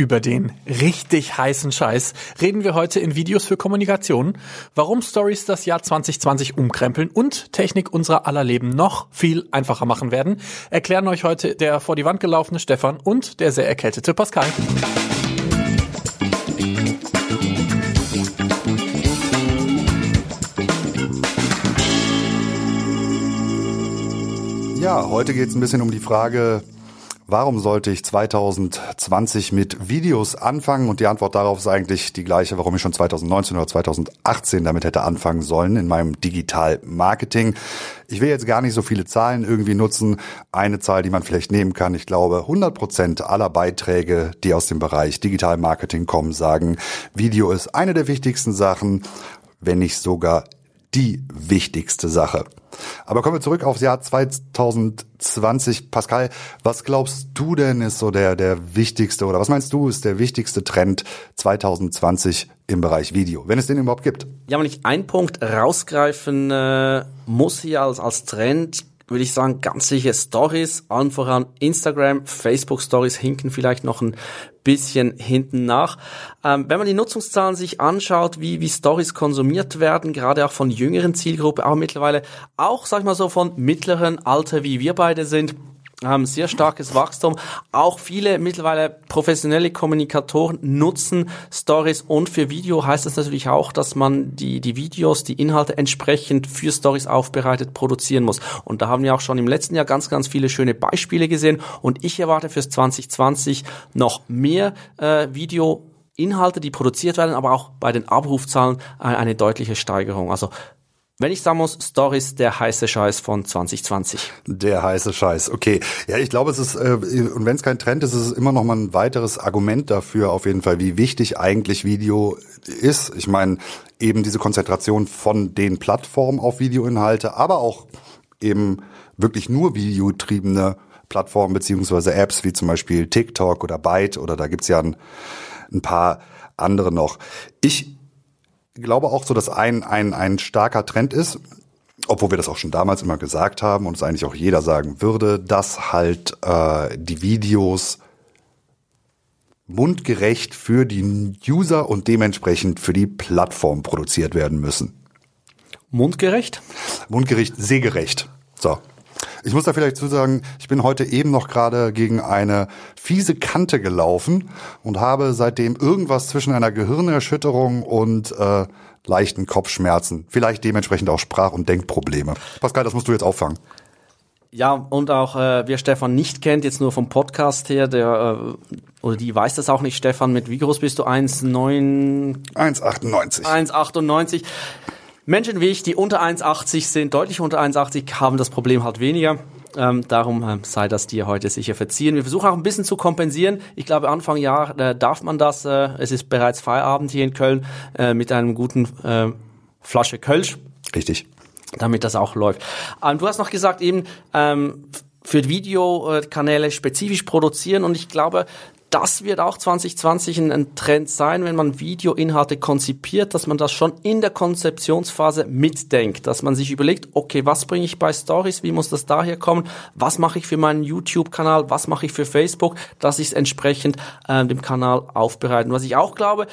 Über den richtig heißen Scheiß reden wir heute in Videos für Kommunikation, warum Stories das Jahr 2020 umkrempeln und Technik unserer aller Leben noch viel einfacher machen werden, erklären euch heute der vor die Wand gelaufene Stefan und der sehr erkältete Pascal. Ja, heute geht es ein bisschen um die Frage, Warum sollte ich 2020 mit Videos anfangen? Und die Antwort darauf ist eigentlich die gleiche, warum ich schon 2019 oder 2018 damit hätte anfangen sollen in meinem Digital-Marketing. Ich will jetzt gar nicht so viele Zahlen irgendwie nutzen. Eine Zahl, die man vielleicht nehmen kann. Ich glaube, 100 Prozent aller Beiträge, die aus dem Bereich Digital-Marketing kommen, sagen, Video ist eine der wichtigsten Sachen, wenn nicht sogar die wichtigste Sache. Aber kommen wir zurück aufs Jahr 2020. Pascal, was glaubst du denn ist so der, der wichtigste oder was meinst du ist der wichtigste Trend 2020 im Bereich Video, wenn es den überhaupt gibt? Ja, wenn ich einen Punkt rausgreifen äh, muss hier als, als Trend, würde ich sagen, ganz sicher Stories, allen voran Instagram, Facebook Stories hinken vielleicht noch ein bisschen hinten nach. Ähm, wenn man die Nutzungszahlen sich anschaut, wie, wie Stories konsumiert werden, gerade auch von jüngeren Zielgruppe, aber mittlerweile auch, sag ich mal so, von mittleren Alter, wie wir beide sind, haben sehr starkes Wachstum. Auch viele mittlerweile professionelle Kommunikatoren nutzen Stories und für Video heißt das natürlich auch, dass man die, die Videos, die Inhalte entsprechend für Stories aufbereitet produzieren muss. Und da haben wir auch schon im letzten Jahr ganz, ganz viele schöne Beispiele gesehen und ich erwarte fürs 2020 noch mehr äh, Video Inhalte, die produziert werden, aber auch bei den Abrufzahlen eine deutliche Steigerung. Also wenn ich sagen muss, Stories, der heiße Scheiß von 2020. Der heiße Scheiß, okay. Ja, ich glaube, es ist, äh, und wenn es kein Trend ist, ist es immer noch mal ein weiteres Argument dafür, auf jeden Fall, wie wichtig eigentlich Video ist. Ich meine, eben diese Konzentration von den Plattformen auf Videoinhalte, aber auch eben wirklich nur videotriebene Plattformen beziehungsweise Apps, wie zum Beispiel TikTok oder Byte oder da gibt's ja ein, ein paar andere noch. Ich glaube auch so, dass ein, ein, ein starker Trend ist, obwohl wir das auch schon damals immer gesagt haben und es eigentlich auch jeder sagen würde, dass halt äh, die Videos mundgerecht für die User und dementsprechend für die Plattform produziert werden müssen. Mundgerecht? Mundgerecht, sehgerecht. So, ich muss da vielleicht zu sagen, ich bin heute eben noch gerade gegen eine fiese Kante gelaufen und habe seitdem irgendwas zwischen einer Gehirnerschütterung und äh, leichten Kopfschmerzen, vielleicht dementsprechend auch Sprach- und Denkprobleme. Pascal, das musst du jetzt auffangen. Ja, und auch äh, wer Stefan nicht kennt, jetzt nur vom Podcast her, der äh, oder die weiß das auch nicht, Stefan, mit wie groß bist du? 1,9 1,98. 1,98. Menschen wie ich, die unter 1,80 sind, deutlich unter 1,80, haben das Problem halt weniger. Ähm, darum äh, sei das dir heute sicher verziehen. Wir versuchen auch ein bisschen zu kompensieren. Ich glaube, Anfang Jahr äh, darf man das. Äh, es ist bereits Feierabend hier in Köln äh, mit einem guten äh, Flasche Kölsch. Richtig. Damit das auch läuft. Ähm, du hast noch gesagt, eben ähm, für Videokanäle spezifisch produzieren und ich glaube, das wird auch 2020 ein, Trend sein, wenn man Videoinhalte konzipiert, dass man das schon in der Konzeptionsphase mitdenkt, dass man sich überlegt, okay, was bringe ich bei Stories, wie muss das daher kommen, was mache ich für meinen YouTube-Kanal, was mache ich für Facebook, dass ich es entsprechend äh, dem Kanal aufbereiten. Was ich auch glaube,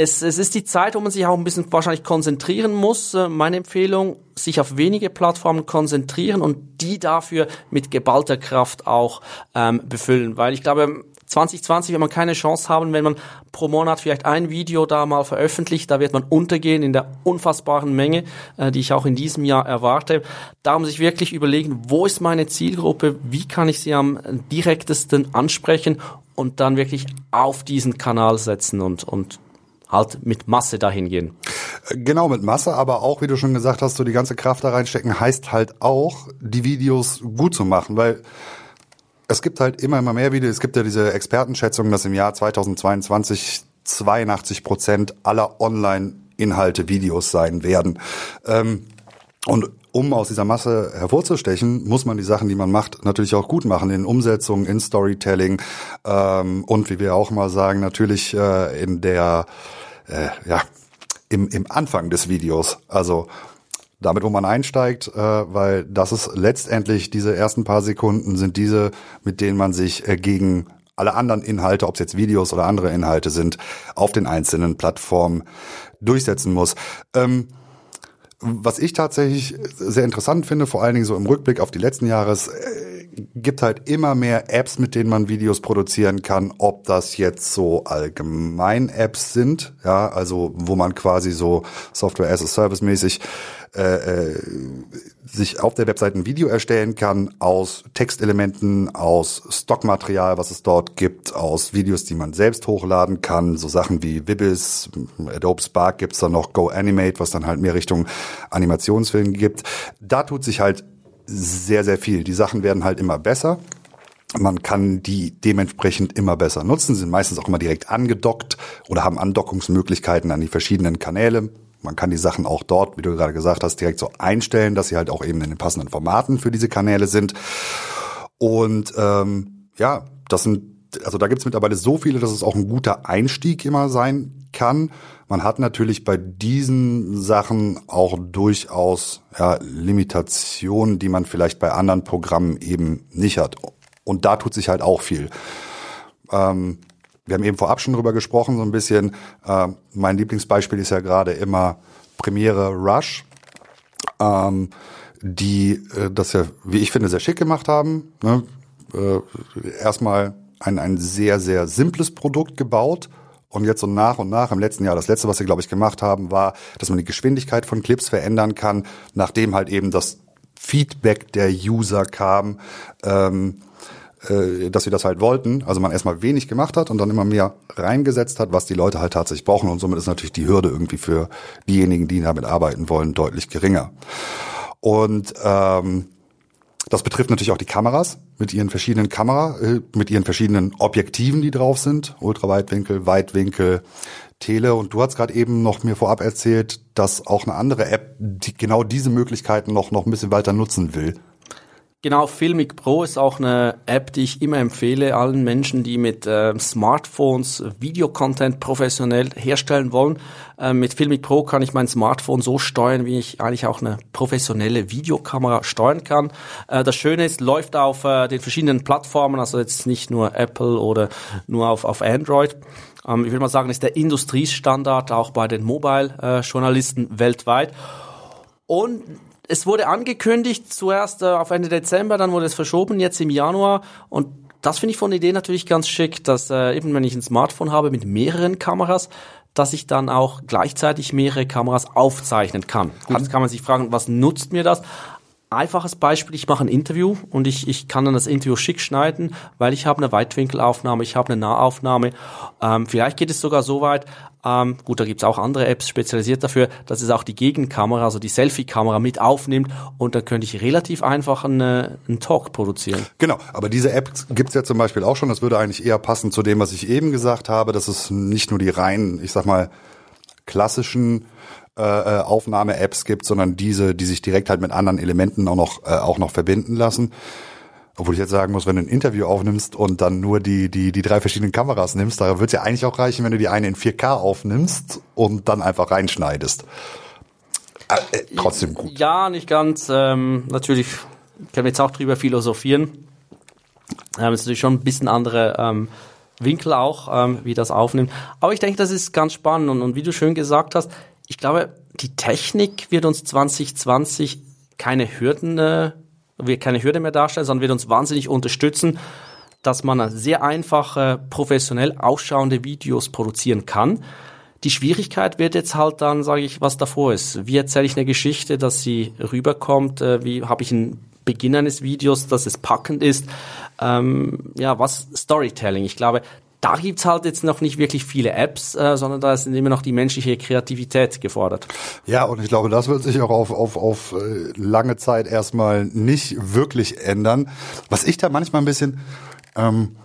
es, es ist die Zeit, wo man sich auch ein bisschen wahrscheinlich konzentrieren muss. Äh, meine Empfehlung, sich auf wenige Plattformen konzentrieren und die dafür mit geballter Kraft auch ähm, befüllen. Weil ich glaube, 2020 wird man keine Chance haben, wenn man pro Monat vielleicht ein Video da mal veröffentlicht. Da wird man untergehen in der unfassbaren Menge, äh, die ich auch in diesem Jahr erwarte. Darum sich wirklich überlegen, wo ist meine Zielgruppe, wie kann ich sie am direktesten ansprechen und dann wirklich auf diesen Kanal setzen und, und halt mit Masse dahin gehen. Genau, mit Masse, aber auch, wie du schon gesagt hast, so die ganze Kraft da reinstecken, heißt halt auch, die Videos gut zu machen, weil es gibt halt immer, immer mehr Videos. Es gibt ja diese Expertenschätzung, dass im Jahr 2022 82 Prozent aller Online-Inhalte Videos sein werden. Ähm, und um aus dieser Masse hervorzustechen, muss man die Sachen, die man macht, natürlich auch gut machen in Umsetzung, in Storytelling ähm, und wie wir auch mal sagen, natürlich äh, in der äh, ja im, im Anfang des Videos. Also damit, wo man einsteigt, äh, weil das ist letztendlich diese ersten paar Sekunden sind diese, mit denen man sich äh, gegen alle anderen Inhalte, ob es jetzt Videos oder andere Inhalte sind, auf den einzelnen Plattformen durchsetzen muss. Ähm, was ich tatsächlich sehr interessant finde, vor allen Dingen so im Rückblick auf die letzten Jahre, es äh, gibt halt immer mehr Apps, mit denen man Videos produzieren kann, ob das jetzt so allgemein Apps sind, ja, also wo man quasi so Software as a Service mäßig äh, äh, sich auf der Webseite ein Video erstellen kann aus Textelementen, aus Stockmaterial, was es dort gibt, aus Videos, die man selbst hochladen kann, so Sachen wie Vibis, Adobe Spark gibt's dann noch, Go Animate, was dann halt mehr Richtung Animationsfilm gibt. Da tut sich halt sehr, sehr viel. Die Sachen werden halt immer besser. Man kann die dementsprechend immer besser nutzen, sind meistens auch immer direkt angedockt oder haben Andockungsmöglichkeiten an die verschiedenen Kanäle. Man kann die Sachen auch dort, wie du gerade gesagt hast, direkt so einstellen, dass sie halt auch eben in den passenden Formaten für diese Kanäle sind. Und ähm, ja, das sind, also da gibt's mittlerweile so viele, dass es auch ein guter Einstieg immer sein kann. Man hat natürlich bei diesen Sachen auch durchaus ja, Limitationen, die man vielleicht bei anderen Programmen eben nicht hat. Und da tut sich halt auch viel. Ähm, wir haben eben vorab schon drüber gesprochen, so ein bisschen. Äh, mein Lieblingsbeispiel ist ja gerade immer Premiere Rush, ähm, die äh, das ja, wie ich finde, sehr schick gemacht haben. Ne? Äh, erstmal ein, ein sehr, sehr simples Produkt gebaut. Und jetzt so nach und nach im letzten Jahr, das letzte, was sie, glaube ich, gemacht haben, war, dass man die Geschwindigkeit von Clips verändern kann, nachdem halt eben das Feedback der User kam. Ähm, äh, dass sie das halt wollten. Also man erstmal wenig gemacht hat und dann immer mehr reingesetzt hat, was die Leute halt tatsächlich brauchen. Und somit ist natürlich die Hürde irgendwie für diejenigen, die damit arbeiten wollen, deutlich geringer. Und ähm, das betrifft natürlich auch die Kameras mit ihren verschiedenen Kamera, äh, mit ihren verschiedenen Objektiven, die drauf sind. Ultraweitwinkel, Weitwinkel, Tele. Und du hast gerade eben noch mir vorab erzählt, dass auch eine andere App die genau diese Möglichkeiten noch, noch ein bisschen weiter nutzen will. Genau, Filmic Pro ist auch eine App, die ich immer empfehle allen Menschen, die mit äh, Smartphones Videocontent professionell herstellen wollen. Äh, mit Filmic Pro kann ich mein Smartphone so steuern, wie ich eigentlich auch eine professionelle Videokamera steuern kann. Äh, das Schöne ist, läuft auf äh, den verschiedenen Plattformen, also jetzt nicht nur Apple oder nur auf, auf Android. Ähm, ich würde mal sagen, ist der Industriestandard auch bei den Mobile-Journalisten äh, weltweit. Und es wurde angekündigt, zuerst äh, auf Ende Dezember, dann wurde es verschoben, jetzt im Januar. Und das finde ich von der Idee natürlich ganz schick, dass äh, eben wenn ich ein Smartphone habe mit mehreren Kameras, dass ich dann auch gleichzeitig mehrere Kameras aufzeichnen kann. Gut, jetzt kann man sich fragen, was nutzt mir das? Einfaches Beispiel, ich mache ein Interview und ich, ich kann dann das Interview schick schneiden, weil ich habe eine Weitwinkelaufnahme, ich habe eine Nahaufnahme. Ähm, vielleicht geht es sogar so weit, ähm, gut, da gibt's auch andere Apps spezialisiert dafür, dass es auch die Gegenkamera, also die Selfie-Kamera mit aufnimmt und dann könnte ich relativ einfach einen, äh, einen Talk produzieren. Genau, aber diese App gibt's ja zum Beispiel auch schon, das würde eigentlich eher passen zu dem, was ich eben gesagt habe, dass es nicht nur die reinen, ich sag mal, klassischen äh, äh, Aufnahme-Apps gibt, sondern diese, die sich direkt halt mit anderen Elementen auch noch, äh, auch noch verbinden lassen. Obwohl ich jetzt sagen muss, wenn du ein Interview aufnimmst und dann nur die, die, die drei verschiedenen Kameras nimmst, da wird ja eigentlich auch reichen, wenn du die eine in 4K aufnimmst und dann einfach reinschneidest. Äh, äh, trotzdem gut. Ja, nicht ganz. Ähm, natürlich können wir jetzt auch drüber philosophieren. Ähm, ist natürlich schon ein bisschen andere ähm, Winkel auch, ähm, wie das aufnimmt. Aber ich denke, das ist ganz spannend und, und wie du schön gesagt hast, ich glaube, die Technik wird uns 2020 keine Hürden, äh, wird keine Hürde mehr darstellen, sondern wird uns wahnsinnig unterstützen, dass man sehr einfache, professionell ausschauende Videos produzieren kann. Die Schwierigkeit wird jetzt halt dann, sage ich, was davor ist. Wie erzähle ich eine Geschichte, dass sie rüberkommt? Äh, wie habe ich einen Beginn eines Videos, dass es packend ist? Ähm, ja, was Storytelling? Ich glaube, da gibt's halt jetzt noch nicht wirklich viele Apps, äh, sondern da ist immer noch die menschliche Kreativität gefordert. Ja, und ich glaube, das wird sich auch auf, auf, auf äh, lange Zeit erstmal nicht wirklich ändern. Was ich da manchmal ein bisschen, ähm,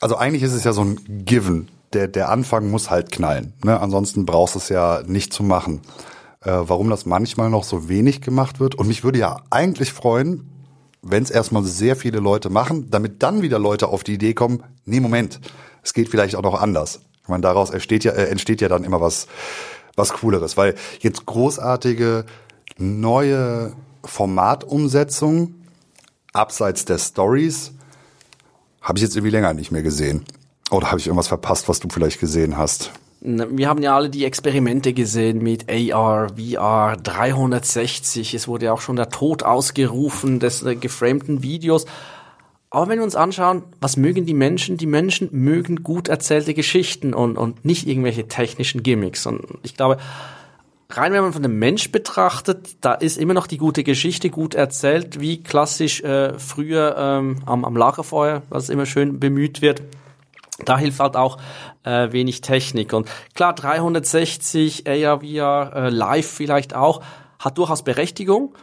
also eigentlich ist es ja so ein Given. Der, der Anfang muss halt knallen. Ne? Ansonsten brauchst du es ja nicht zu machen. Äh, warum das manchmal noch so wenig gemacht wird. Und mich würde ja eigentlich freuen, wenn es erstmal sehr viele Leute machen, damit dann wieder Leute auf die Idee kommen, nee, Moment, es geht vielleicht auch noch anders. Ich meine, daraus entsteht ja, äh, entsteht ja dann immer was, was Cooleres, weil jetzt großartige neue Formatumsetzung abseits der Stories Habe ich jetzt irgendwie länger nicht mehr gesehen. Oder habe ich irgendwas verpasst, was du vielleicht gesehen hast? Wir haben ja alle die Experimente gesehen mit AR, VR, 360. Es wurde ja auch schon der Tod ausgerufen des äh, geframten Videos. Aber wenn wir uns anschauen, was mögen die Menschen? Die Menschen mögen gut erzählte Geschichten und, und nicht irgendwelche technischen Gimmicks. Und ich glaube, rein wenn man von dem Mensch betrachtet, da ist immer noch die gute Geschichte gut erzählt, wie klassisch äh, früher ähm, am, am Lagerfeuer, was immer schön bemüht wird. Da hilft halt auch äh, wenig Technik. Und klar, 360, AR, VR, äh, Live vielleicht auch, hat durchaus Berechtigung,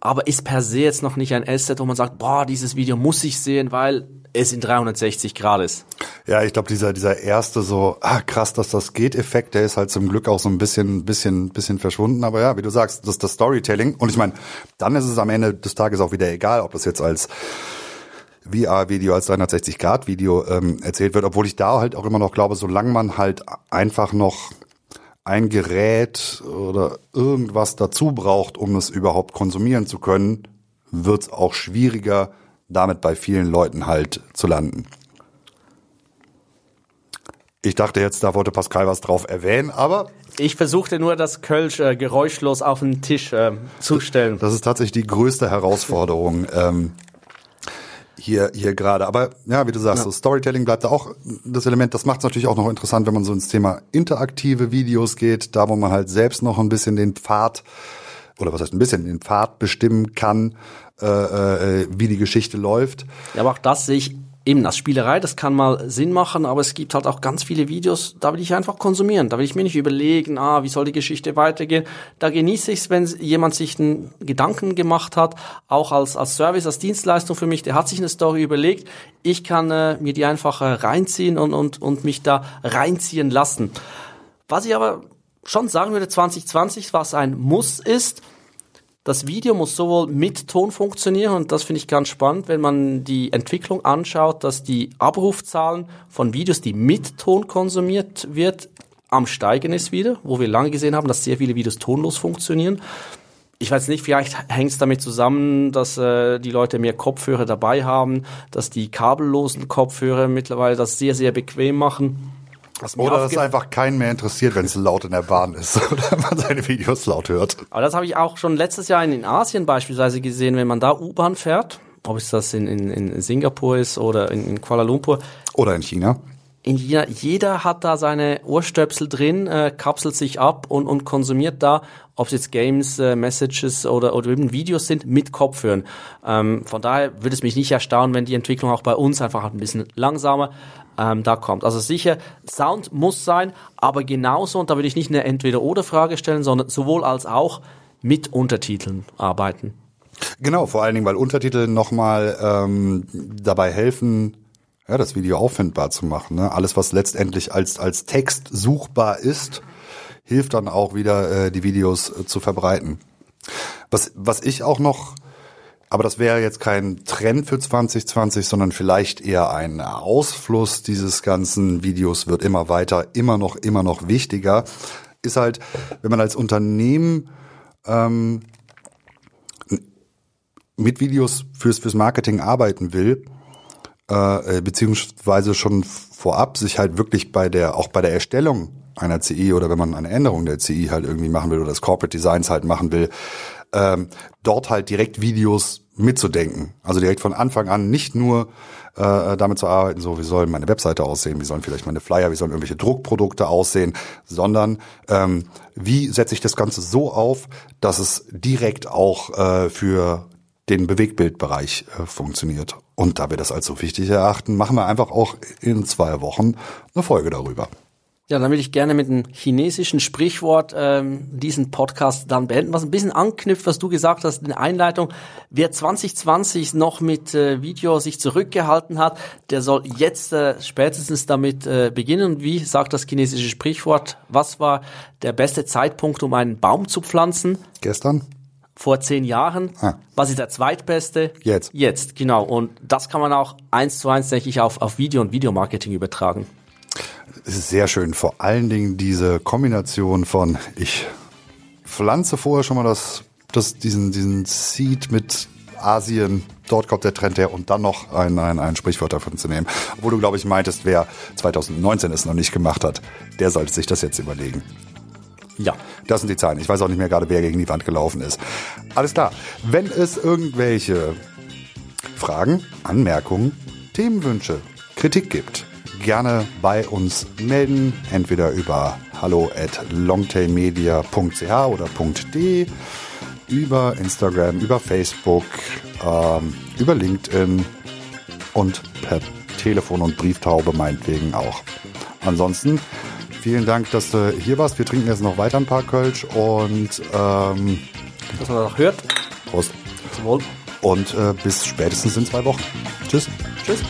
aber ist per se jetzt noch nicht ein Asset, wo man sagt, boah, dieses Video muss ich sehen, weil es in 360 Grad ist. Ja, ich glaube, dieser, dieser erste so, ah, krass, dass das geht Effekt, der ist halt zum Glück auch so ein bisschen, bisschen, bisschen verschwunden. Aber ja, wie du sagst, das ist das Storytelling. Und ich meine, dann ist es am Ende des Tages auch wieder egal, ob das jetzt als VR-Video als 360-Grad-Video ähm, erzählt wird, obwohl ich da halt auch immer noch glaube, solange man halt einfach noch ein Gerät oder irgendwas dazu braucht, um es überhaupt konsumieren zu können, wird es auch schwieriger, damit bei vielen Leuten halt zu landen. Ich dachte jetzt, da wollte Pascal was drauf erwähnen, aber ich versuchte nur, das Kölsch äh, geräuschlos auf den Tisch äh, zu stellen. Das ist tatsächlich die größte Herausforderung. ähm, hier, hier gerade. Aber ja, wie du sagst, ja. so Storytelling bleibt da auch das Element. Das macht es natürlich auch noch interessant, wenn man so ins Thema interaktive Videos geht, da wo man halt selbst noch ein bisschen den Pfad oder was heißt ein bisschen den Pfad bestimmen kann, äh, äh, wie die Geschichte läuft. Ja, aber auch das sehe ich eben als Spielerei, das kann mal Sinn machen, aber es gibt halt auch ganz viele Videos, da will ich einfach konsumieren. Da will ich mir nicht überlegen, ah, wie soll die Geschichte weitergehen. Da genieße ich es, wenn jemand sich einen Gedanken gemacht hat, auch als, als Service, als Dienstleistung für mich, der hat sich eine Story überlegt. Ich kann äh, mir die einfach äh, reinziehen und, und, und mich da reinziehen lassen. Was ich aber schon sagen würde, 2020, was ein Muss ist, das Video muss sowohl mit Ton funktionieren und das finde ich ganz spannend, wenn man die Entwicklung anschaut, dass die Abrufzahlen von Videos, die mit Ton konsumiert wird, am Steigen ist wieder, wo wir lange gesehen haben, dass sehr viele Videos tonlos funktionieren. Ich weiß nicht, vielleicht hängt es damit zusammen, dass äh, die Leute mehr Kopfhörer dabei haben, dass die kabellosen Kopfhörer mittlerweile das sehr, sehr bequem machen. Oder dass einfach keinen mehr interessiert, wenn es laut in der Bahn ist oder man seine Videos laut hört. Aber das habe ich auch schon letztes Jahr in, Asien beispielsweise gesehen, wenn man da U-Bahn fährt, ob es das in, in, in Singapur ist oder in, in Kuala Lumpur. Oder in China in China, jeder hat da seine Ohrstöpsel drin, äh, kapselt sich ab und, und konsumiert da, ob es jetzt Games, äh, Messages oder, oder eben Videos sind, mit Kopfhören. Ähm, von daher würde es mich nicht erstaunen, wenn die Entwicklung auch bei uns einfach ein bisschen langsamer ähm, da kommt. Also sicher, Sound muss sein, aber genauso, und da würde ich nicht eine Entweder-Oder-Frage stellen, sondern sowohl als auch mit Untertiteln arbeiten. Genau, vor allen Dingen, weil Untertitel nochmal ähm, dabei helfen, ja, das Video auffindbar zu machen. Ne? Alles, was letztendlich als, als Text suchbar ist, hilft dann auch wieder, äh, die Videos äh, zu verbreiten. Was, was ich auch noch, aber das wäre jetzt kein Trend für 2020, sondern vielleicht eher ein Ausfluss dieses ganzen Videos wird immer weiter, immer noch, immer noch wichtiger, ist halt, wenn man als Unternehmen ähm, mit Videos fürs, fürs Marketing arbeiten will, äh, beziehungsweise schon vorab sich halt wirklich bei der, auch bei der Erstellung einer CI oder wenn man eine Änderung der CI halt irgendwie machen will oder das Corporate Designs halt machen will, ähm, dort halt direkt Videos mitzudenken. Also direkt von Anfang an nicht nur äh, damit zu arbeiten, so wie soll meine Webseite aussehen, wie sollen vielleicht meine Flyer, wie sollen irgendwelche Druckprodukte aussehen, sondern ähm, wie setze ich das Ganze so auf, dass es direkt auch äh, für den Bewegtbildbereich äh, funktioniert. Und da wir das als so wichtig erachten, machen wir einfach auch in zwei Wochen eine Folge darüber. Ja, dann würde ich gerne mit einem chinesischen Sprichwort ähm, diesen Podcast dann beenden, was ein bisschen anknüpft, was du gesagt hast in der Einleitung. Wer 2020 noch mit äh, Video sich zurückgehalten hat, der soll jetzt äh, spätestens damit äh, beginnen. Und wie sagt das chinesische Sprichwort? Was war der beste Zeitpunkt, um einen Baum zu pflanzen? Gestern vor zehn Jahren. Ah. Was ist der zweitbeste? Jetzt. Jetzt, genau. Und das kann man auch eins zu eins, denke ich, auf, auf Video und Videomarketing übertragen. Es ist sehr schön. Vor allen Dingen diese Kombination von, ich pflanze vorher schon mal das, das, diesen, diesen Seed mit Asien, dort kommt der Trend her und dann noch ein, ein, ein Sprichwort davon zu nehmen. Obwohl du, glaube ich, meintest, wer 2019 es noch nicht gemacht hat, der sollte sich das jetzt überlegen. Ja. Das sind die Zahlen. Ich weiß auch nicht mehr gerade, wer gegen die Wand gelaufen ist. Alles klar. Wenn es irgendwelche Fragen, Anmerkungen, Themenwünsche, Kritik gibt, gerne bei uns melden. Entweder über hallo at longtailmedia.ch oder .de, über Instagram, über Facebook, ähm, über LinkedIn und per Telefon und Brieftaube meinetwegen auch. Ansonsten vielen Dank, dass du hier warst. Wir trinken jetzt noch weiter ein paar Kölsch und ähm, Dass man noch hört. Prost. Zum Wohl. Und äh, bis spätestens in zwei Wochen. Tschüss. Tschüss.